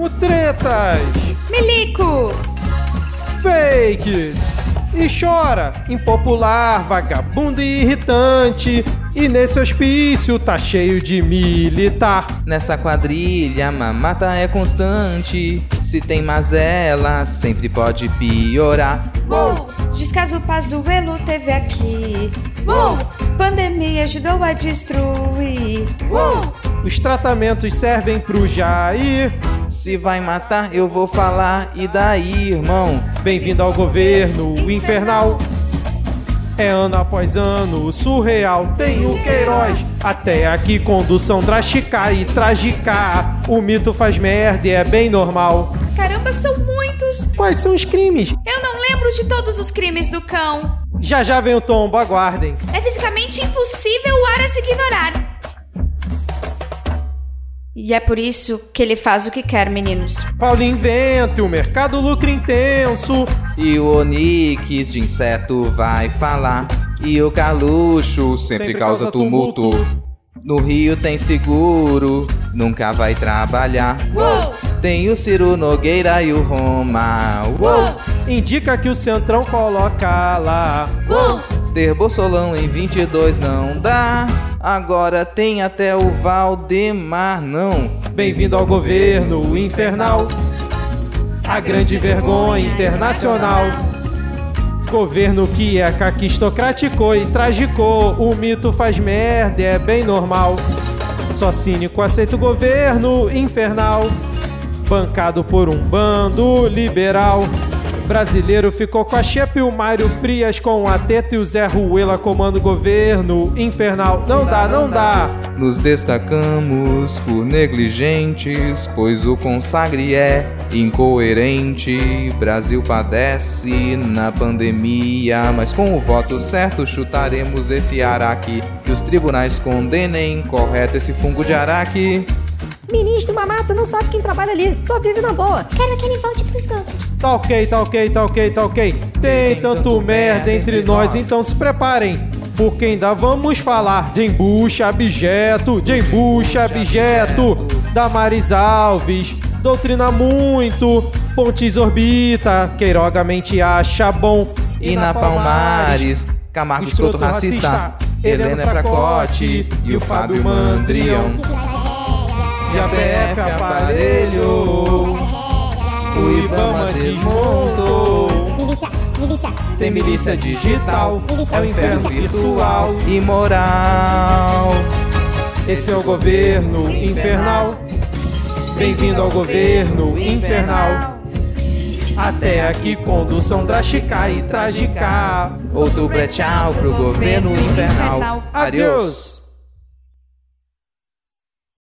Mutretas! Milico! Fakes! E chora, impopular, vagabundo e irritante. E nesse hospício tá cheio de militar. Nessa quadrilha, mamata é constante. Se tem mazela, sempre pode piorar. Uou! Descaso Pazuello teve aqui. Uou! Pandemia ajudou a destruir. Uou! Os tratamentos servem pro Jair. Se vai matar, eu vou falar. E daí, irmão? Bem-vindo ao governo infernal. É ano após ano, surreal. Tem o Queiroz. Até aqui, condução drástica e trágica. O mito faz merda e é bem normal. Caramba, são muitos! Quais são os crimes? Eu não lembro de todos os crimes do cão. Já já vem o tombo, aguardem. É fisicamente impossível o Aras ignorar. E é por isso que ele faz o que quer, meninos. Paulinho inventa, o mercado lucra intenso. E o Onix de inseto vai falar. E o Caluxo sempre, Sempre causa causa tumulto. tumulto. No Rio tem seguro, nunca vai trabalhar. Uou! Tem o Ciro Nogueira e o Roma. Uou! Indica que o Centrão coloca lá. Uou! Ter Bolsolão em 22 não dá. Agora tem até o Valdemar, não. Bem-vindo ao governo infernal. A grande vergonha internacional. Governo que é caquistocrático e tragicou. O mito faz merda, é bem normal. Só cínico aceita o governo infernal. Bancado por um bando liberal. Brasileiro ficou com a Chepe e o Mário Frias com a Teta e o Zé Ruela comando o governo infernal. Não dá, não dá. Nos destacamos por negligentes, pois o consagre é incoerente. Brasil padece na pandemia, mas com o voto certo chutaremos esse araque. Que os tribunais condenem correto esse fungo de araque. Ministro Mamata não sabe quem trabalha ali, só vive na boa. Quero que ele volte pro esgoto. Tá ok, tá ok, tá ok, tá ok. Tem tanto merda entre nós, então se preparem. Porque ainda vamos falar de embucha abjeto, de embucha abjeto, Damaris Alves, doutrina muito, Pontes orbita, Queiroga mente acha bom. E na Palmares, Camargo escroto racista, Helena Fracote e o Fábio Mandrião. E a PF aparelhou, o Ibama desmontou. Milícia, milícia. Tem milícia digital, é o inferno virtual. Imoral. Esse é o governo infernal. Bem-vindo ao governo infernal. Até aqui, condução drástica e trágica. Outro brechal pro governo infernal. Adeus!